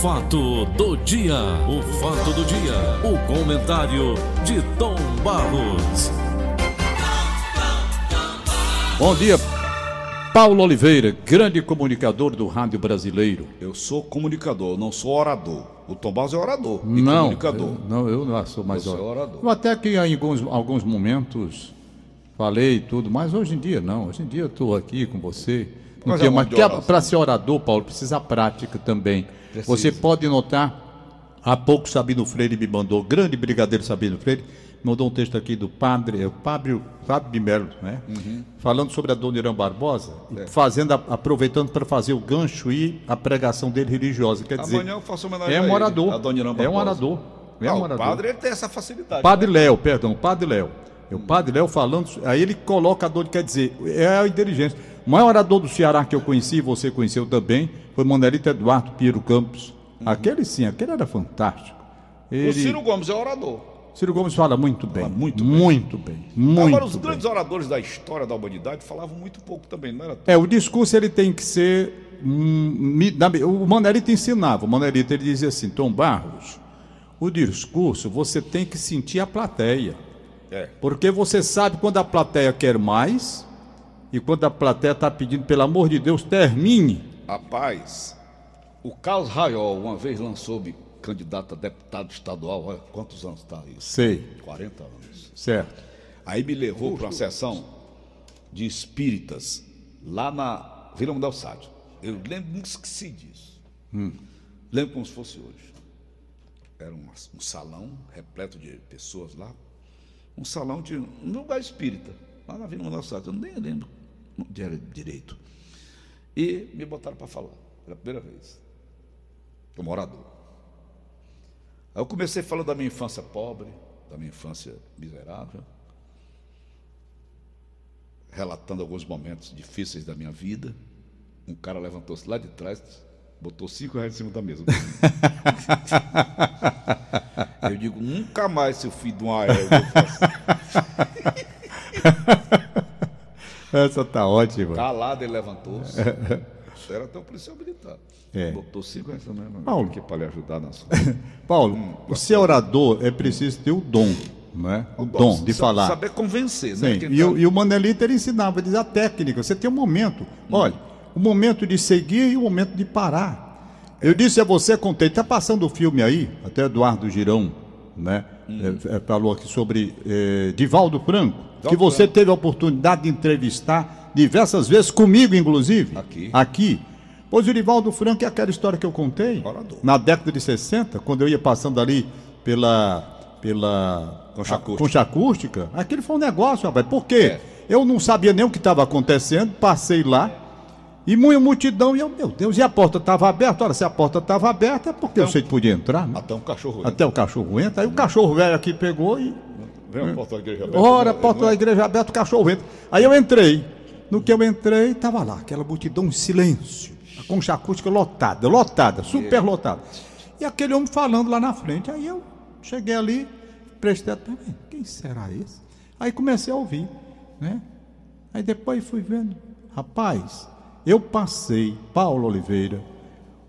fato do dia, o fato do dia, o comentário de Tom Barros. Bom dia, Paulo Oliveira, grande comunicador do rádio brasileiro. Eu sou comunicador, não sou orador. O Tom Barros é orador e não, comunicador. eu- não, eu não sou mais Você é orador. orador. Eu até que em alguns, alguns momentos falei tudo, mas hoje em dia não. Hoje em dia eu estou aqui com você. É. Para ser orador, Paulo, precisa prática também. Precisa. Você pode notar, há pouco Sabino Freire me mandou, grande brigadeiro Sabino Freire, mandou um texto aqui do padre, é o Fábio, Fábio de Melo, né? Uhum. Falando sobre a Dona Irã Barbosa, É. fazendo, aproveitando para fazer o gancho e a pregação dele religiosa. Quer dizer, Amanhã eu faço homenagem é um orador. a Dona Irã É um Barbosa. orador. É Ah, um o orador. padre ele tem essa facilidade. Padre né? Léo, perdão, Padre Léo. É o Padre Léo falando, aí ele coloca a dor, quer dizer, é a inteligência. O maior orador do Ceará que eu conheci, você conheceu também, foi Manelito Eduardo Piero Campos. Aquele sim, aquele era fantástico. Ele, O Ciro Gomes é orador. Ciro Gomes fala muito bem. Fala muito bem. Muito bem. Muito Agora, os bem. grandes oradores da história da humanidade falavam muito pouco também, não era tudo. É, o discurso ele tem que ser. hum, o Manelito ensinava. O Manelito ele dizia assim: Tom Barros, o discurso você tem que sentir a plateia. É. Porque você sabe quando a plateia quer mais e quando a plateia está pedindo, pelo amor de Deus, termine. Rapaz, o Carlos Raiol uma vez lançou-me candidato a deputado estadual, olha quantos anos está isso? Sei, 40 anos. certo. Aí me levou para uma sessão de espíritas lá na Vila Mundial Sádio. Eu lembro, nunca esqueci disso. Lembro como se fosse hoje. Era um, um salão repleto de pessoas lá. Um salão de um lugar espírita, lá na Vila Mundial Sádio. Eu nem lembro era direito. E me botaram para falar, pela primeira vez. Como orador. Aí eu comecei falando da minha infância pobre, da minha infância miserável, relatando alguns momentos difíceis da minha vida. Um cara levantou-se lá de trás, botou cinco reais em cima da mesa. Eu digo, nunca mais, seu filho de uma égua. Essa tá ótima. Calado, ele levantou-se. Era até um policial militar. É. Botou cinco reais também. Paulo. Que para lhe ajudar na sua. Paulo, o ser orador é preciso ter o dom, não é? O dom de falar. Saber convencer, né? Sim, e, tá- o, e o Manelito ele ensinava, ele dizia a técnica. Você tem um momento. Olha, o momento de seguir e o momento de parar. Eu disse a você, contei, está passando o filme aí, até Eduardo Girão, né? é, é, falou aqui sobre é, Divaldo Franco, que você teve a oportunidade de entrevistar diversas vezes comigo, inclusive. Aqui. Aqui. Pois o Divaldo Franco é aquela história que eu contei. Orador. Na década de 60, quando eu ia passando ali pela. pela Concha acústica. concha acústica, aquele foi um negócio, rapaz. Por quê? É. Eu não sabia nem o que estava acontecendo, passei lá. E muita multidão, e eu, meu Deus, e a porta estava aberta? Olha, se a porta estava aberta, é porque eu sei que podia entrar, né? Até um cachorro. Até o cachorro entra. Aí o cachorro velho aqui pegou e. Vem a porta da igreja aberta. Ora, porta não da é- igreja aberta, o cachorro entra. Aí eu entrei. No que eu entrei, estava lá, aquela multidão em silêncio. A concha acústica lotada, lotada, super lotada. E aquele homem falando lá na frente. Aí eu cheguei ali, prestei atenção. Quem será esse? Aí comecei a ouvir, né? Aí depois fui vendo. Rapaz, eu passei, Paulo Oliveira,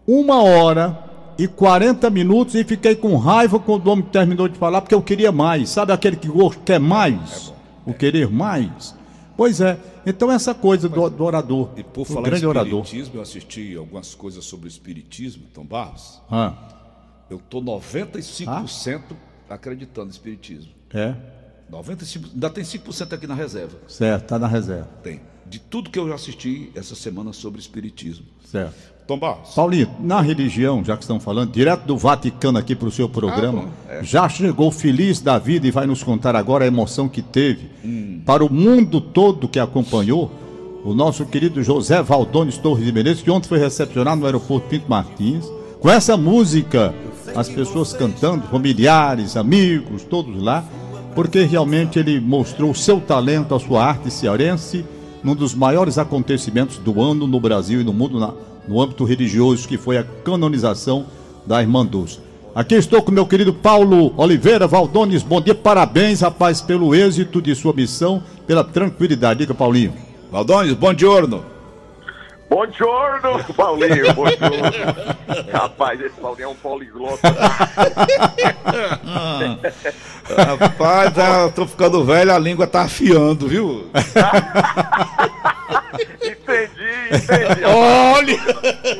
uma hora e 40 minutos e fiquei com raiva quando o homem terminou de falar, porque eu queria mais. Sabe aquele que gosta- quer mais? O querer mais? Pois é. Então essa coisa do, do orador, E por falar em grande orador. espiritismo, eu assisti algumas coisas sobre o espiritismo, Tom Barros. Ah, Eu estou 95% acreditando no espiritismo. é, 95%, ainda tem 5% aqui na reserva. certo, tá na reserva. Tem. De tudo que eu já assisti essa semana sobre espiritismo. Certo. Tom Barros. Paulinho, na religião, já que estão falando, direto do Vaticano aqui para o seu programa, Ah, é. já chegou feliz da vida e vai nos contar agora a emoção que teve Hum. para o mundo todo que acompanhou o nosso querido José Valdones Torres de Menezes, que ontem foi recepcionado no aeroporto Pinto Martins, com essa música, as pessoas cantando, familiares, amigos, todos lá, porque realmente ele mostrou o seu talento, a sua arte cearense, num dos maiores acontecimentos do ano no Brasil e no mundo, na- no âmbito religioso, que foi a canonização da Irmã Dulce. Aqui estou com meu querido Paulo Oliveira Valdones. Bom dia, parabéns, rapaz, pelo êxito de sua missão, pela tranquilidade. Diga, Paulinho. Valdones, bom giorno. Bom Buongiorno, Paulinho, buongiorno. Rapaz, esse Paulinho é um poliglota. Rapaz, tá, tô ficando velho, a língua tá afiando, viu? entendi, entendi. Olha!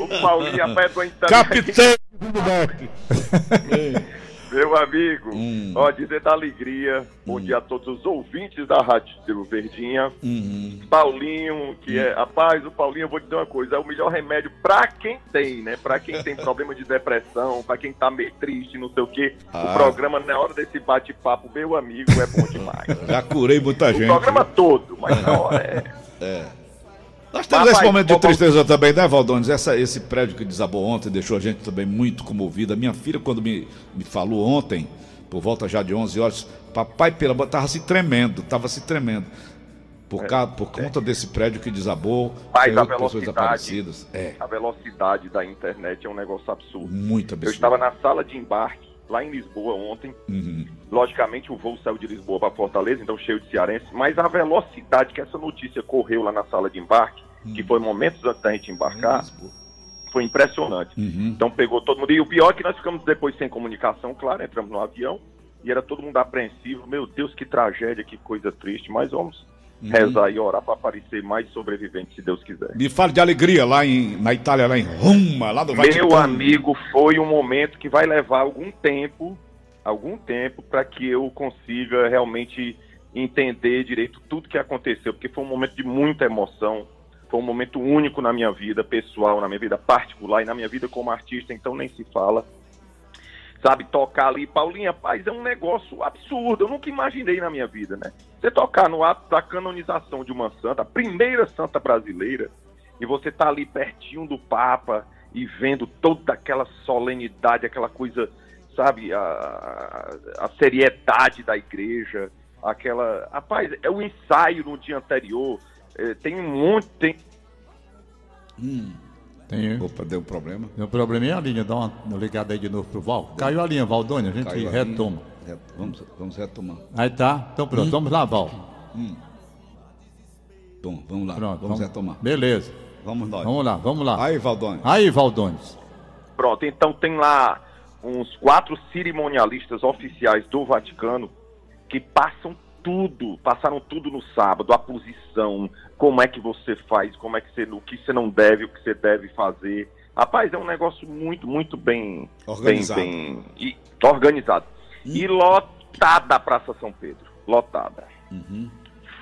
O Paulinho, rapaz, é do internet. Capitão! Meu amigo, Hum. ó, dizer da alegria, bom dia a todos os ouvintes da Rádio Verdinha. Uhum. Paulinho, que é, rapaz, o Paulinho, eu vou te dizer uma coisa, é o melhor remédio pra quem tem, né? Pra quem tem problema de depressão, pra quem tá meio triste, não sei o quê. Ah. O programa, na hora desse bate-papo, meu amigo, é bom demais. Já curei muita o gente. programa todo, mas na hora é. Nós temos Papai, esse momento de tristeza também, né, Valdones? Essa, esse prédio que desabou ontem deixou a gente também muito comovida. Minha filha, quando me, me falou ontem, por volta já de 11 horas, papai, pela tava se tremendo, tava se tremendo. Por, ca- por conta desse prédio que desabou, Mas a pessoas desaparecidas. É, A velocidade da internet é um negócio absurdo. muito absurdo. Eu estava na sala de embarque, lá em Lisboa ontem. Uhum. Logicamente, o voo saiu de Lisboa para Fortaleza, então cheio de cearense. Mas a velocidade que essa notícia correu lá na sala de embarque, que foi momentos antes da gente embarcar, foi impressionante. Uhum. Então pegou todo mundo. E o pior é que nós ficamos depois sem comunicação, claro, entramos no avião e era todo mundo apreensivo. Meu Deus, que tragédia, que coisa triste. Mas vamos Uhum. rezar e orar para aparecer mais sobreviventes, se Deus quiser. Me fale de alegria lá em, na Itália, lá em Roma, lá do Vaticano. Meu amigo, foi um momento que vai levar algum tempo, algum tempo, para que eu consiga realmente entender direito tudo que aconteceu, porque foi um momento de muita emoção, foi um momento único na minha vida pessoal, na minha vida particular e na minha vida como artista, então nem se fala. Sabe, tocar ali, Paulinha, paz, é um negócio absurdo, eu nunca imaginei na minha vida, né? Você tocar no ato da canonização de uma santa, a primeira santa brasileira, e você tá ali pertinho do Papa e vendo toda aquela solenidade, aquela coisa, sabe, a, a- seriedade da igreja, aquela. Rapaz, é o ensaio no dia anterior. é, tem um monte. Tem... Tem, Opa, deu problema. tem um probleminha a linha, dá uma ligada aí de novo pro Val. Caiu a linha, Valdônia, a gente Caiu a linha. retoma. Ret- Vamos, vamos retomar. Aí tá, então pronto, vamos lá, Val. Bom, vamos lá, Pronto, vamos, retomar. Beleza, Vamos nós. vamos lá, vamos lá. Aí, Valdones. Aí, Valdones. Pronto, então tem lá uns quatro cerimonialistas oficiais do Vaticano que passam tudo, passaram tudo no sábado, a posição, como é que você faz, como é que você, o que você não deve, o que você deve fazer. Rapaz, é um negócio muito, muito bem Organizado. bem, bem e, organizado. E lotada a Praça São Pedro, lotada.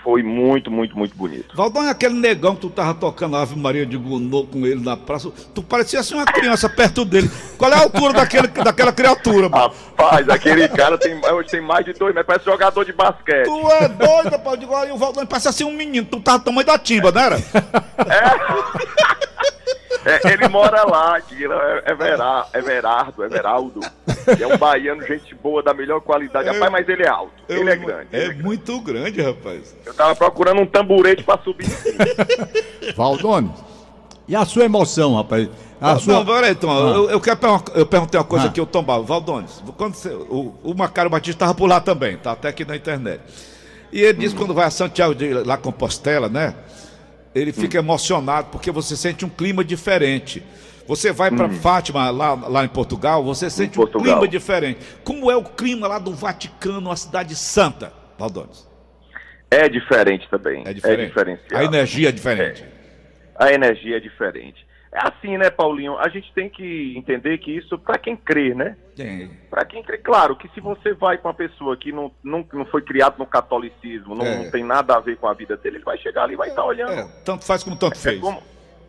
Foi muito, muito, muito bonito. Valdão é aquele negão que tu tava tocando Ave Maria de Gounod com ele na praça. Tu parecia assim uma criança perto dele. Qual é a altura daquele, daquela criatura, mano? Rapaz, aquele cara tem, tem mais de dois metros, parece jogador de basquete. Tu é doido, rapaz. Eu digo, olha, o Valdão parece assim um menino. Tu tava do tamanho da timba, não era? É, ele mora lá, que é, é, Vera, é Verardo, é Veraldo. É um baiano, gente boa, da melhor qualidade. Rapaz, mas ele é alto, ele é grande. É ele é grande. muito grande, rapaz. Eu tava procurando um tamborete pra subir. Valdones. E a sua emoção, rapaz? A não, sua... não, peraí, Tom. Ah. Eu, eu, quero eu perguntei uma coisa Ah. aqui, o Tom Barro. Valdones, quando você- o, o Macário Batista estava por lá também, tá até aqui na internet. E ele Hum. diz que quando vai a Santiago de La Compostela, né? Ele fica Hum. emocionado porque você sente um clima diferente. Você vai para Fátima, lá, lá em Portugal, você sente um Hum. Portugal. clima diferente. Como é o clima lá do Vaticano, uma cidade santa, Valdones? É diferente também. É diferente. É a energia é diferente. A energia é diferente. É assim, né, Paulinho? A gente tem que entender que isso, pra quem crê, né? Pra quem crê, claro que se você vai com uma pessoa que não, não, não foi criado no catolicismo, não, É. não tem nada a ver com a vida dele, ele vai chegar ali e vai estar olhando. É, tanto faz como tanto É fez. como,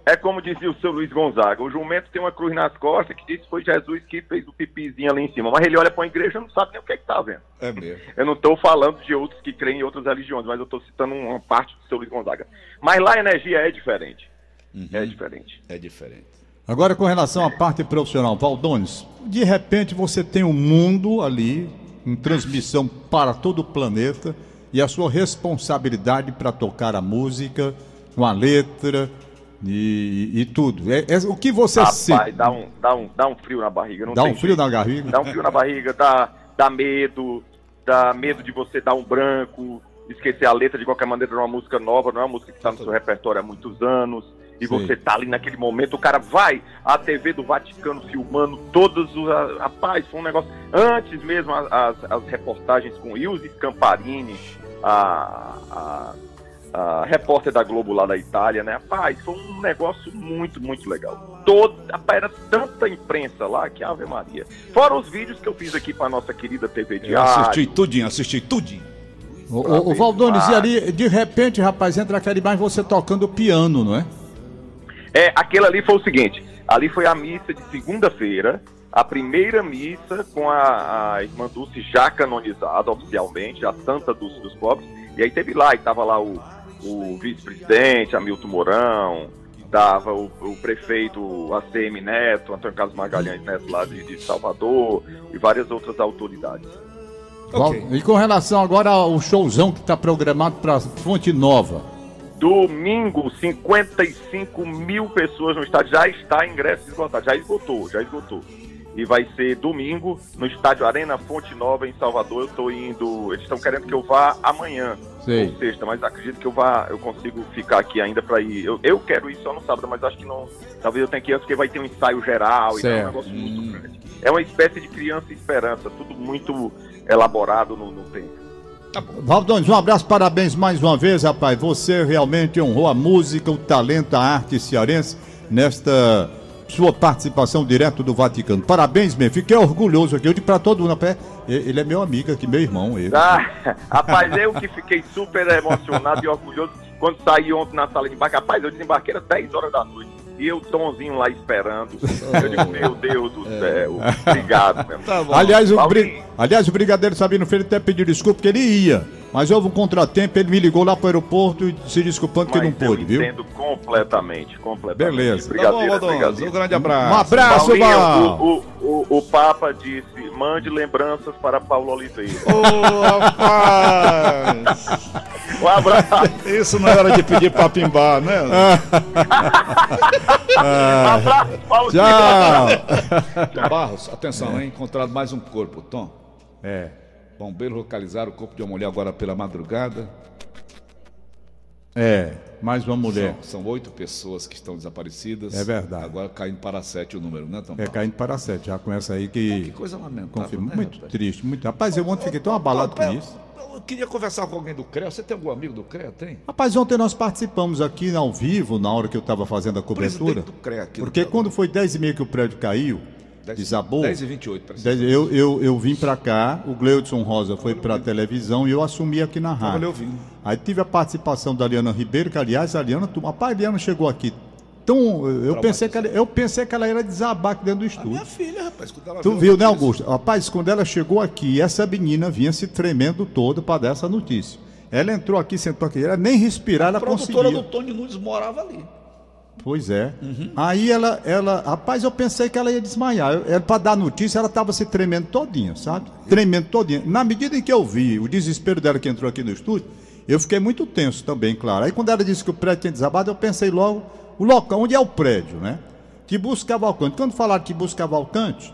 é como dizia o seu Luiz Gonzaga, o jumento tem uma cruz nas costas que diz que foi Jesus que fez o pipizinho ali em cima, mas ele olha para a igreja e não sabe nem o que é que tá vendo. É mesmo. Eu não estou falando de outros que creem em outras religiões, mas eu estou citando uma parte do seu Luiz Gonzaga. Mas lá a energia é diferente. É diferente. É diferente. Agora, com relação à parte profissional, Valdones, de repente você tem um mundo ali, em transmissão para todo o planeta, e a sua responsabilidade para tocar a música, com a letra e, e tudo. É, é o que você Rapaz, sente? dá um, dá, um, dá um frio na barriga. Não Dá tem um frio jeito. na barriga? Dá um frio na barriga, dá, dá medo, dá medo de você dar um branco, esquecer a letra de qualquer maneira de uma música nova, não é uma música que está no seu repertório há muitos anos. E você tá ali naquele momento, o cara vai à TV do Vaticano filmando todos os. a- Rapaz, foi um negócio. Antes mesmo, as, as reportagens com Ilse Scamparini, a, a, a repórter da Globo lá da Itália, né? Rapaz, foi um negócio muito, muito legal. Todo, rapaz, era tanta imprensa lá que Ave Maria. Fora os vídeos que eu fiz aqui pra nossa querida TV Eu Diário. assisti tudinho, assisti tudinho. O, o, o Valdones, e ali, de repente, rapaz, entra aquela imagem você tocando piano, não é? É, aquele ali foi o seguinte: ali foi a missa de segunda-feira, a primeira missa com a, a irmã Dulce já canonizada oficialmente, a Santa Dulce dos Pobres. E aí teve lá, e tava lá o, o vice-presidente, Hamilton Mourão, tava o, o prefeito ACM Neto, Antônio Carlos Magalhães Neto lá de, de Salvador, e várias outras autoridades. Ok. Val- E com relação agora ao showzão que está programado para Fonte Nova. Domingo, 55 mil pessoas no estádio. Já está ingresso esgotado. Já esgotou, já esgotou. E vai ser domingo no estádio Arena Fonte Nova, em Salvador. Eu estou indo. Eles estão querendo que eu vá amanhã, Sei. ou sexta, mas acredito que eu vá. Eu consigo ficar aqui ainda para ir. Eu, eu quero ir só no sábado, mas acho que não. Talvez eu tenha que ir antes, porque vai ter um ensaio geral e tal, é um Certo. negócio muito grande. É uma espécie de criança esperança, tudo muito elaborado no, no tempo. Valdones, um abraço, parabéns mais uma vez, rapaz. Você realmente honrou a música, o talento, a arte cearense nesta sua participação direto do Vaticano. Parabéns, mesmo. Fiquei orgulhoso aqui. Eu digo pra todo mundo, rapaz, ele é meu amigo aqui, meu irmão. Ele. Ah, rapaz, eu que fiquei super emocionado e orgulhoso quando saí ontem na sala de embarque. Rapaz, eu desembarquei às 10 horas da noite. E eu, Tonzinho, lá esperando. Eu digo, meu Deus do céu. Obrigado, meu. Tá. Aliás, o, bri... Aliás, o Brigadeiro Sabino Filho até pediu desculpa porque ele ia. Mas houve um contratempo, ele me ligou lá pro aeroporto e se desculpando que não pôde, eu viu? entendo completamente, completamente. Beleza. Tá bom, brigadeiro. Um grande abraço. Um abraço, Paulinho, Val. o, o, o, o Papa disse, mande lembranças para Paulo Oliveira. Ô, rapaz! Um abraço. Isso não era de pedir pra pimbar, né? Um abraço, Paulo Tchau! Barros, atenção, hein? Encontrado mais um corpo. Tom, É. bombeiros localizaram o corpo de uma mulher agora pela madrugada. É, mais uma mulher. São, são oito pessoas que estão desaparecidas. É verdade. Agora caindo para sete o número, né, Tom? É caindo para sete, já com essa aí Que que coisa lamentável, confirma. né, Muito rapaz? triste, muito. Rapaz, eu ontem fiquei tão abalado com isso. Eu queria conversar com alguém do CREA. Você tem algum amigo do CREA? Tem? Rapaz, ontem nós participamos aqui ao vivo, na hora que eu estava fazendo a cobertura. Presidente do CREA aqui. Porque do quando foi 10 e meia que o prédio caiu, desabou. 10 e 28, presidente. dez- eu, eu, eu vim pra cá, o Gleudson Rosa foi pra televisão e eu assumi aqui na rádio. ouvindo. Aí tive a participação da Liana Ribeiro, que aliás, a Liana, rapaz, a Liana chegou aqui tão. Eu pensei, que ela, eu pensei que ela era desabar aqui dentro do estúdio. Minha filha, rapaz, quando ela Tu viu viu, né, isso- Augusto? Rapaz, quando ela chegou aqui, essa menina vinha se tremendo todo para dar essa notícia. Ela entrou aqui, sentou aqui, ela nem respirar, ela A produtora do Tony Nunes morava ali. Pois é. Uhum. Aí ela, ela, rapaz, eu pensei que ela ia desmaiar. Era para dar notícia, ela estava se tremendo todinha, sabe? Tremendo todinha. Na medida em que eu vi o desespero dela que entrou aqui no estúdio, eu fiquei muito tenso também, claro. Aí quando ela disse que o prédio tinha desabado, eu pensei logo, o local, onde é o prédio, né? Tiburcio Cavalcante. Quando falaram Tiburcio Cavalcante,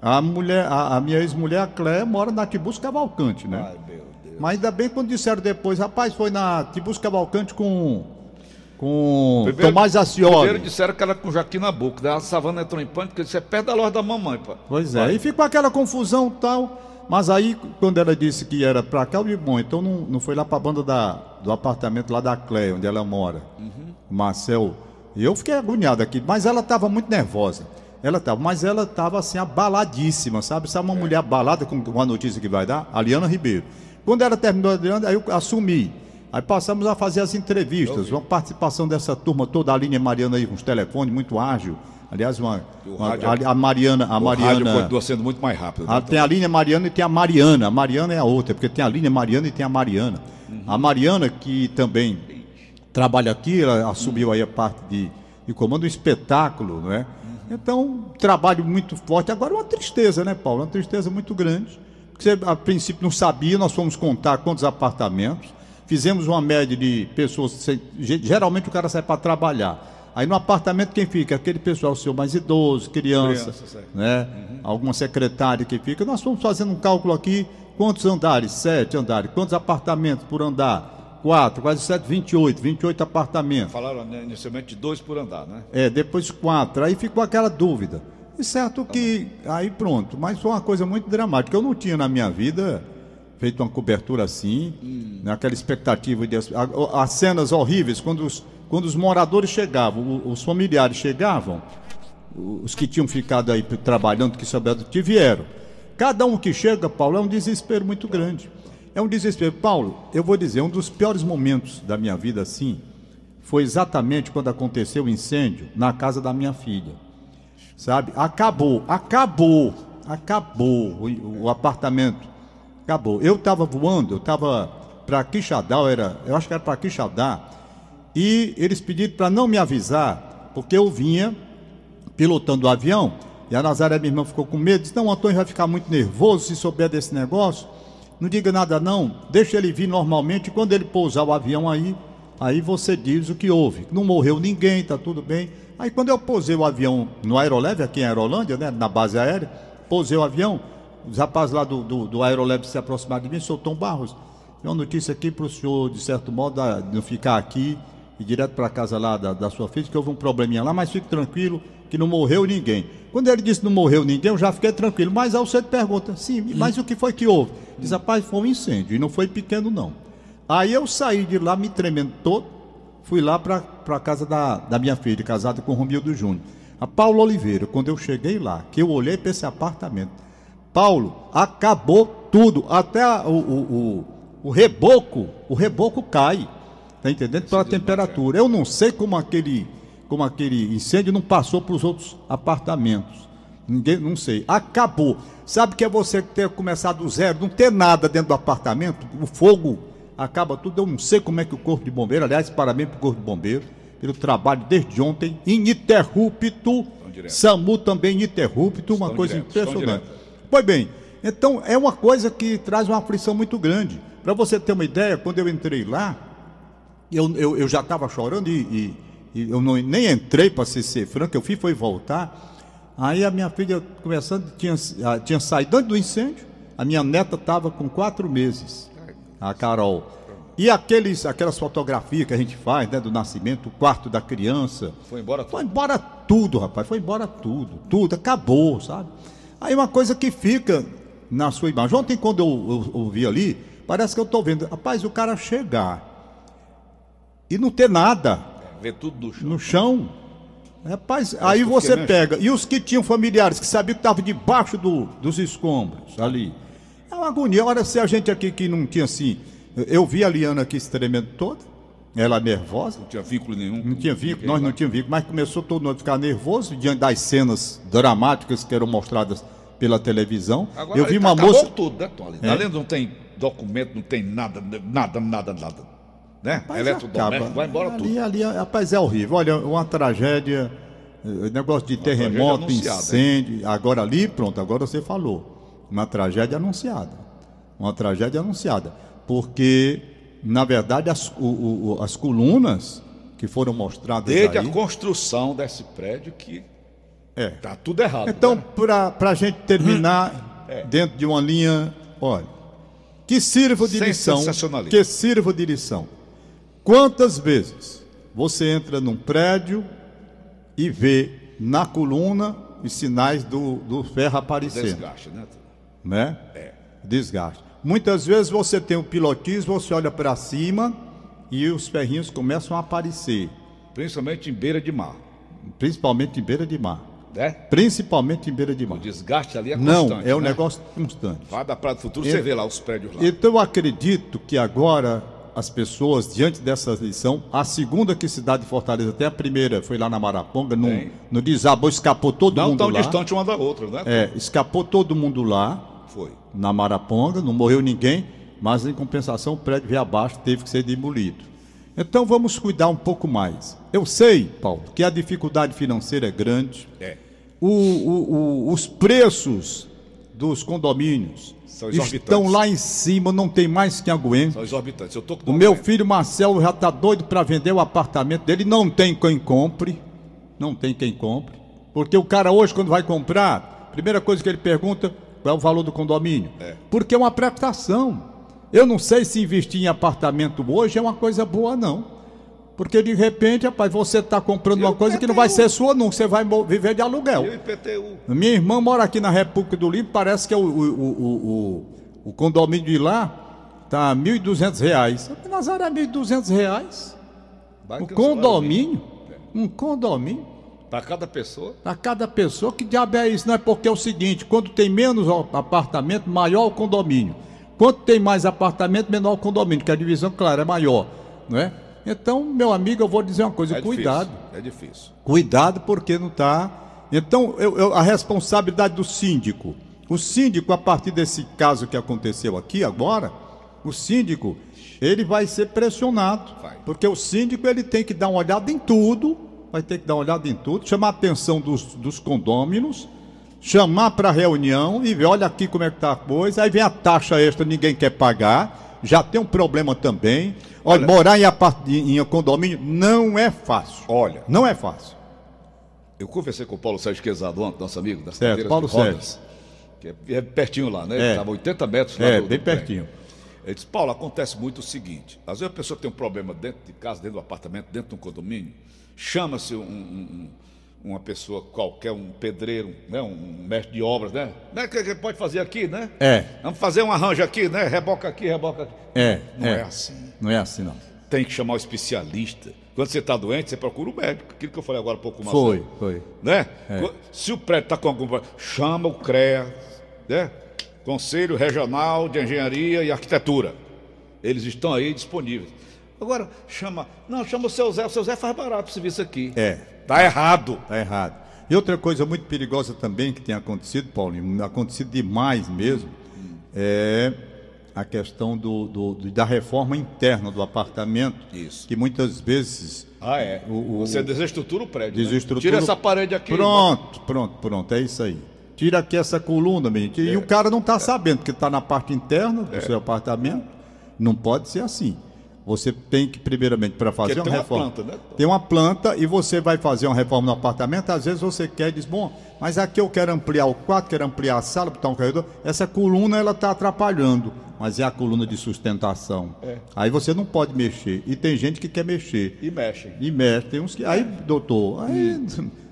a mulher, a, a minha ex-mulher, a Cléia, mora na Tiburcio Cavalcante, né? Ai, meu Deus. Mas ainda bem quando disseram depois, rapaz, foi na Tiburcio Cavalcante com com Tomás Acioli. Primeiro disseram que era com Joaquim Nabuco. Daí a Savana entrou em pânico, porque disse, é perto da loja da mamãe, pá. Pois é, e ficou aquela confusão e tal. Mas aí, quando ela disse que era pra cá, eu digo, bom, então não, não foi lá pra banda da, do apartamento lá da Cleia, onde ela mora. O Marcel. E eu fiquei agoniado aqui, mas ela estava muito nervosa. Ela estava, mas ela estava assim, abaladíssima, sabe? Sabe uma mulher abalada com com a notícia que vai dar? A Liana Ribeiro. Quando ela terminou, a Liana, aí eu assumi. Aí passamos a fazer as entrevistas, uma participação dessa turma toda, a linha Mariana aí com os telefones, muito ágil. Aliás, uma, uma- rádio- a, a Mariana, a O Mariana. continua sendo muito mais rápido. né, Ah, Tom? tem a linha Mariana e tem a Mariana. A Mariana é a outra, porque tem a linha Mariana e tem a Mariana. A Mariana, que também trabalha aqui, ela assumiu aí a parte de, de comando, um espetáculo, não é? Então, trabalho muito forte. Agora, uma tristeza, né, Paulo? Uma tristeza muito grande. Porque você, a princípio, não sabia, nós fomos contar quantos apartamentos. Fizemos uma média de pessoas. Geralmente o cara sai para trabalhar. Aí no apartamento quem fica? Aquele pessoal seu mais idoso, criança, Crianças, é. né? Alguma secretária que fica. Nós fomos fazendo um cálculo aqui, quantos andares? Sete andares. Quantos apartamentos por andar? quatro, quase sete, 28, 28 apartamentos. Falaram né, inicialmente de dois por andar, né? É, depois quatro. Aí ficou aquela dúvida. E certo que. Aí pronto. Mas foi uma coisa muito dramática. Eu não tinha na minha vida feito uma cobertura assim, Hum. naquela expectativa de. As cenas horríveis, quando os, quando os moradores chegavam, os familiares chegavam, os que tinham ficado aí trabalhando, que souberam que vieram. Cada um que chega, Paulo, é um desespero muito grande. É um desespero. Paulo, eu vou dizer, um dos piores momentos da minha vida assim foi exatamente quando aconteceu o incêndio na casa da minha filha. Sabe? Acabou, acabou, acabou o, o apartamento. Acabou. Eu estava voando, eu estava para Quixadá, era, eu acho que era para Quixadá, e eles pediram para não me avisar, porque eu vinha pilotando o avião, e a Nazaré, minha irmã, ficou com medo, disse, não, o Antônio vai ficar muito nervoso se souber desse negócio, não diga nada não, deixa ele vir normalmente, quando ele pousar o avião aí, aí você diz o que houve, não morreu ninguém, tá tudo bem. Aí quando eu pousei o avião no Aeroleve, aqui em Aerolândia, né, na base aérea, pousei o avião, os rapazes lá do, do, do Aeroleve se aproximaram de mim, sou Tom Barros, tem uma notícia aqui para o senhor, de certo modo, a- não ficar aqui e direto para casa lá da, da sua filha, que houve um probleminha lá, mas fique tranquilo que não morreu ninguém. Quando ele disse não morreu ninguém, eu já fiquei tranquilo. Mas aí você pergunta, sim, mas o que foi que houve? Diz, rapaz, foi um incêndio, e não foi pequeno não. Aí eu saí de lá me tremendo todo, fui lá para a casa da, da minha filha, casada com o Romildo Júnior. A Paulo Oliveira, quando eu cheguei lá, que eu olhei para esse apartamento, Paulo, acabou tudo, até a- o, o, o, o reboco, o reboco cai, tá entendendo? Pela temperatura. Eu não sei como aquele, como aquele incêndio não passou para os outros apartamentos. Ninguém, não sei. Acabou. Sabe que é você ter começado do zero, não ter nada dentro do apartamento, o fogo acaba tudo. Eu não sei como é que o Corpo de Bombeiro, aliás, parabéns para o Corpo de Bombeiro, pelo trabalho desde ontem, ininterrupto. SAMU também ininterrupto, uma coisa direto, impressionante. Pois bem, então é uma coisa que traz uma aflição muito grande. Para você ter uma ideia, quando eu entrei lá, eu, eu, eu já estava chorando e, e- e eu não, nem entrei para ser, ser franco, eu fui foi voltar. Aí a minha filha começando, tinha, ah, tinha saído antes do incêndio, a minha neta estava com quatro meses, a Carol. E aqueles, aquelas fotografias que a gente faz, né, do nascimento, o quarto da criança, Foi embora foi tudo. embora tudo, rapaz. Foi embora tudo. Tudo, acabou, sabe? Aí uma coisa que fica na sua imagem. Ontem, quando eu, eu, eu vi ali, parece que eu estou vendo. Rapaz, o cara chegar e não ter nada Vê tudo no chão. no chão. Rapaz, aí que eu você pega. E os que tinham familiares que sabiam que estavam debaixo do, dos escombros ali. É uma agonia. Olha, se a gente aqui que não tinha assim. Eu vi a Liana aqui se tremendo toda, ela nervosa. Não tinha vínculo nenhum. Não tinha vínculo, nós não tínhamos vínculo, mas começou todo mundo a ficar nervoso diante das cenas dramáticas que eram mostradas pela televisão. Agora, eu vi ele uma acabou moça. tudo, né? Ali, É. ali não tem documento, não tem nada, nada, nada, nada. Né? Rapaz, Eletrodoméstico, acaba. vai embora ali, tudo. Ali, rapaz, é horrível. Olha, uma tragédia, eh, negócio de terremoto, tragédia anunciada, incêndio. Agora ali, pronto, agora você falou. Uma tragédia anunciada. Uma tragédia anunciada. Porque, na verdade, as, o- o- as colunas que foram mostradas Desde aí... a construção desse prédio que É. tá tudo errado. Então, né? para a gente terminar É. dentro de uma linha, olha, que sirva de lição, que sirva de lição. Quantas vezes você entra num prédio e vê na coluna os sinais do, do ferro aparecendo, desgaste, né? né? É. Desgaste. Muitas vezes você tem o pilotismo, você olha para cima e os ferrinhos começam a aparecer, Principalmente em beira de mar, principalmente em beira de mar. né? Principalmente em beira de mar. O desgaste ali é Não, constante. é um né? negócio constante. Vai da Praia do Futuro, Eu- você vê lá os prédios lá. Então eu acredito que agora as pessoas, diante dessa lição, a segunda que se dá de Fortaleza, até a primeira foi lá na Maraponga, no, no desabou, escapou todo Não mundo tão lá. distante uma da outra, né? É, escapou todo mundo lá, Foi. na Maraponga, não morreu ninguém, mas em compensação o prédio veio abaixo, teve que ser demolido. Então vamos cuidar um pouco mais. Eu sei, Paulo, que a dificuldade financeira é grande, É. o- o- o- os preços dos condomínios estão lá em cima, não tem mais quem aguente. São exorbitantes. Eu tô com O meu filho Marcelo já está doido para vender o apartamento dele, não tem quem compre, não tem quem compre, porque o cara hoje quando vai comprar, primeira coisa que ele pergunta qual é o valor do condomínio, É. porque é uma prestação. Eu não sei se investir em apartamento hoje é uma coisa boa, não. Porque de repente, rapaz, você está comprando E uma coisa que não vai ser sua, não. Você vai viver de aluguel. E o IPTU? Minha irmã mora aqui na República do Limpo, parece que é o, o, o, o, condomínio de lá tá 1.200 reais. Nazaré, 1.200 reais? Vai Um condomínio? Um condomínio? Para cada pessoa. Para cada pessoa, que diabo é isso? Não é porque é o seguinte, quando tem menos apartamento, maior o condomínio. Quanto tem mais apartamento, menor o condomínio, que a divisão, claro, é maior, não é? Então, meu amigo, eu vou dizer uma coisa, É cuidado. Difícil, é difícil. Cuidado porque não está. Então, eu- eu- a responsabilidade do síndico. O síndico, a partir desse caso que aconteceu aqui agora, o síndico, ele vai ser pressionado. Vai. Porque o síndico, ele tem que dar uma olhada em tudo, vai ter que dar uma olhada em tudo, chamar a atenção dos, dos condôminos, chamar para reunião e ver, olha aqui como é que tá a coisa, aí vem a taxa extra, ninguém quer pagar, já tem um problema também. Olha, Olha- morar em, em em condomínio não é fácil. Olha, Não é fácil. eu conversei com o Paulo Sérgio Quezado ontem, nosso amigo das Certo, Paulo de rodas, que é, é pertinho lá, né? É. Estava 80 metros lá É, do- bem do pertinho. Ele disse, Paulo, acontece muito o seguinte, às vezes a pessoa tem um problema dentro de casa, dentro do apartamento, dentro de um condomínio, chama-se um- um- um- uma pessoa qualquer, um pedreiro, né? um mestre de obras, né? né? Que, que pode fazer aqui, né? É. Vamos fazer um arranjo aqui, né? Reboca aqui, reboca aqui. É, Não é. é assim. Não é assim, não. Tem que chamar o especialista. Quando você está doente, você procura o médico. Aquilo que eu falei agora há pouco, Foi, foi. Né? É. Se o prédio está com algum problema, chama o CREA, né? Conselho Regional de Engenharia e Arquitetura. Eles estão aí disponíveis. Agora, chama. Não, chama o seu Zé. O seu Zé faz barato o serviço aqui. É. Tá errado. Tá errado. E outra coisa muito perigosa também que tem acontecido, Paulinho, acontecido demais mesmo, é a questão do, do- da reforma interna do apartamento. Isso. Que muitas vezes. Ah, é. O- o- Você desestrutura o prédio. né? Desestrutura. Tira essa parede aqui. Pronto, pronto, pronto. É isso aí. Tira aqui essa coluna, menino. E o cara não está sabendo que está na parte interna do seu apartamento. Não pode ser assim. Você tem que, primeiramente, para fazer Porque uma tem uma reforma. planta, né? Tem uma planta e você vai fazer uma reforma no apartamento. Às vezes você quer e diz: Bom, mas aqui eu quero ampliar o quarto, quero ampliar a sala, botar um corredor. Essa coluna ela está atrapalhando, mas é a coluna de sustentação. Aí você não pode mexer. E tem gente que quer mexer. E mexem. E mexe, tem uns que. Aí, doutor, aí,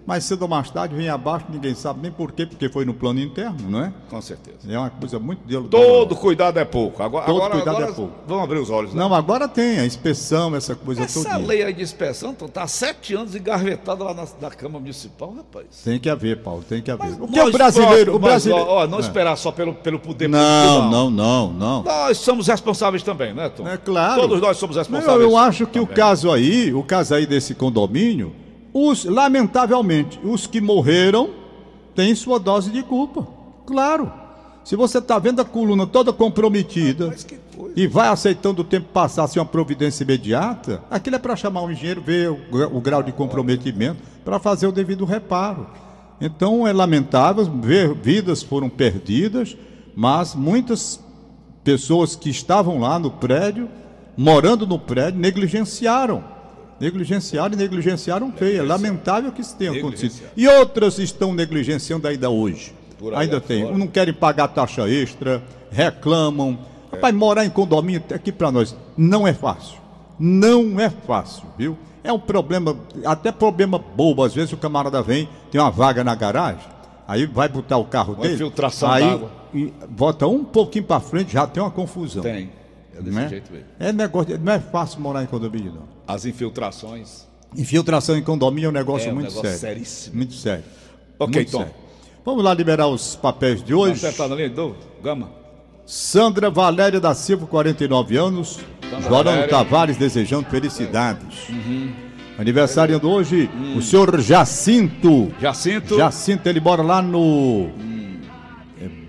mais cedo ou mais tarde vem abaixo, ninguém sabe nem por quê, porque foi no plano interno, não é? Com certeza. É uma coisa muito dele. Todo cuidado é pouco. Agora, Todo agora, cuidado agora é pouco. Vamos abrir os olhos. né? Não, agora tem a inspeção, essa coisa Essa toda. lei aí de inspeção está há sete anos engarvetada lá na, na Câmara Municipal, rapaz. Tem que haver, Paulo, tem que haver. Mas o que é o brasileiro. O mas, brasileiro... ó, ó, não É. esperar só pelo, pelo poder Não, político, não, não, não. Nós somos responsáveis também, né, Tom? É claro. Todos nós somos Não, responsáveis. eu acho que o também. caso aí, o caso aí desse condomínio, os, lamentavelmente, os que morreram têm sua dose de culpa. Claro. Se você está vendo a coluna toda comprometida e vai aceitando o tempo passar sem uma providência imediata, aquilo é para chamar um engenheiro, ver o, o grau de comprometimento, para fazer o devido reparo. Então é lamentável, ver vidas foram perdidas, mas muitas pessoas que estavam lá no prédio, morando no prédio, negligenciaram. Negligenciaram e negligenciaram feio. É lamentável que isso tenha acontecido. E outras estão negligenciando ainda hoje. Aí Ainda tem. afora. Não querem pagar taxa extra, reclamam. Rapaz, morar em condomínio aqui para nós não é fácil. Não é fácil, viu? É um problema, até problema bobo. Às vezes o camarada vem, tem uma vaga na garagem, aí vai botar o carro Uma dele. infiltração aí d'água. e bota um pouquinho para frente, já tem uma confusão. Tem. É desse não é? jeito mesmo. É negócio, não é fácil morar em condomínio, não. As infiltrações. Infiltração em condomínio é um negócio É um muito negócio sério. seríssimo. Muito sério. Ok, Muito Tom. sério. Vamos lá liberar os papéis de Tá hoje. acertado ali, do Gama? Sandra Valéria da Silva, 49 anos. Sandra Jorano Valéria. Uhum. Tavares desejando felicidades. Aniversariando hoje Hum. o senhor Jacinto. Jacinto. Jacinto, ele mora lá no é,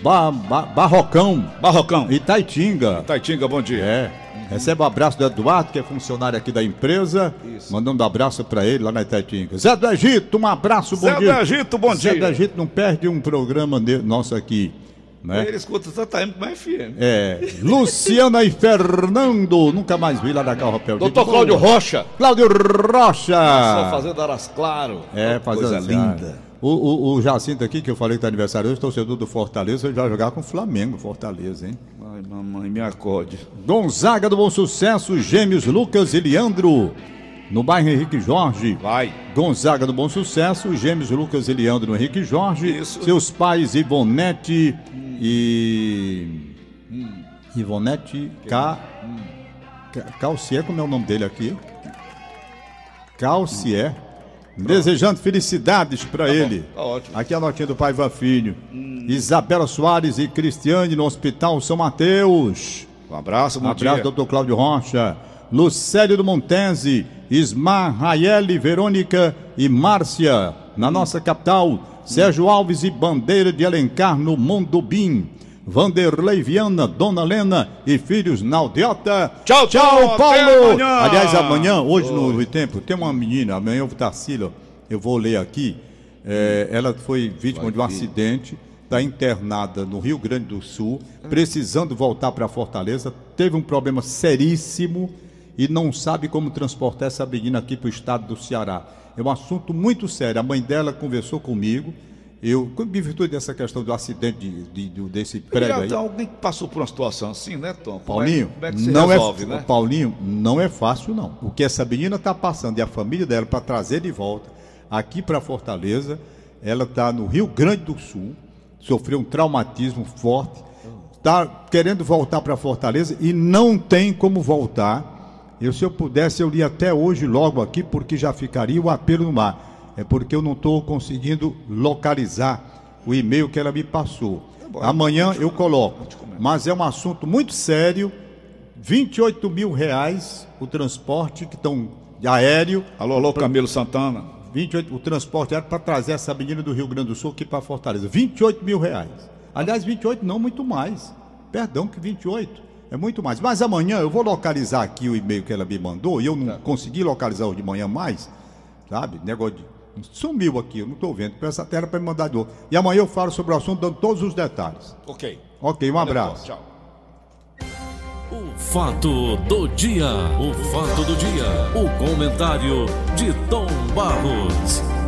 Ba- Ba- Barrocão, Barrocão. Itaitinga. Taitinga, bom dia. É. Recebe o abraço do Eduardo, que é funcionário aqui da empresa. Isso. Mandando um abraço pra ele lá na Itaitinga. Zé do Egito, um abraço, bom Zé do dia. Egito, bom Zé dia. do Egito não perde um programa nosso aqui. Né? Ele escuta tanto AM como FM. É, Luciana e Fernando, nunca mais vi lá da Carropel. Doutor Cláudio Rocha. Cláudio Rocha. Só fazendo Aras Claro. É, Coisa fazendo linda. O, o, o Jacinto aqui, que eu falei que tá aniversário hoje, torcedor do Fortaleza, ele vai jogar com o Flamengo, Fortaleza, hein? Ai, mamãe, me acorde. Gonzaga do Bom Sucesso, gêmeos Lucas e Leandro, no bairro Henrique Jorge. Vai. Gonzaga do Bom Sucesso, gêmeos Lucas e Leandro Henrique Jorge. Isso. Seus pais Ivonete e. Ivonete Ca... Ca- Calcier, como é o nome dele aqui? Calcier. Desejando felicidades para ele. tá ótimo. Aqui a notinha do pai Filho. Isabela Soares e Cristiane no Hospital São Mateus. Um abraço, bom Abraço, dia. doutor Cláudio Rocha. Lucélio do Montense, Ismar, Raeli, Verônica e Márcia, na nossa capital. Sérgio Alves e Bandeira de Alencar, no Mondobim. Vanderlei Viana, Dona Lena e filhos na Aldeota. Tchau, tchau, Paulo! até amanhã. Aliás, amanhã, hoje no Oi Tempo, tem uma menina, amanhã eu vou Tarsila, eu vou ler aqui. É, ela foi vítima de um acidente, está internada no Rio Grande do Sul, precisando voltar para Fortaleza. Teve um problema seríssimo e não sabe como transportar essa menina aqui para o estado do Ceará. É um assunto muito sério. A mãe dela conversou comigo. Eu, em virtude dessa questão do acidente de, de- desse prédio Já aí. alguém que passou por uma situação assim, né, Tom? Como Paulinho, é, como é que se não resolve, é, né? Paulinho, não é fácil não. O que essa menina está passando e a família dela para trazer de volta aqui para Fortaleza, ela está no Rio Grande do Sul, sofreu um traumatismo forte, está querendo voltar para Fortaleza e não tem como voltar. Eu, se eu pudesse, eu li até hoje logo aqui, porque já ficaria o apelo no mar. É porque eu não estou conseguindo localizar o e-mail que ela me passou. Amanhã eu coloco. Mas é um assunto muito sério. 28 mil reais o transporte que estão aéreo. Alô, alô, Camilo Santana. 28, o transporte aéreo para trazer essa menina do Rio Grande do Sul aqui para Fortaleza. 28 mil reais. Aliás, 28 não, muito mais. Perdão, que 28 é muito mais. Mas amanhã eu vou localizar aqui o e-mail que ela me mandou e eu não consegui localizar hoje de manhã mais, sabe? Negócio de. Sumiu aqui, eu não estou vendo. Peço até ela para me mandar de novo. E amanhã eu falo sobre o assunto, dando todos os detalhes. Ok. Ok, um abraço. Tchau. O fato do dia. O fato do dia. O comentário de Tom Barros.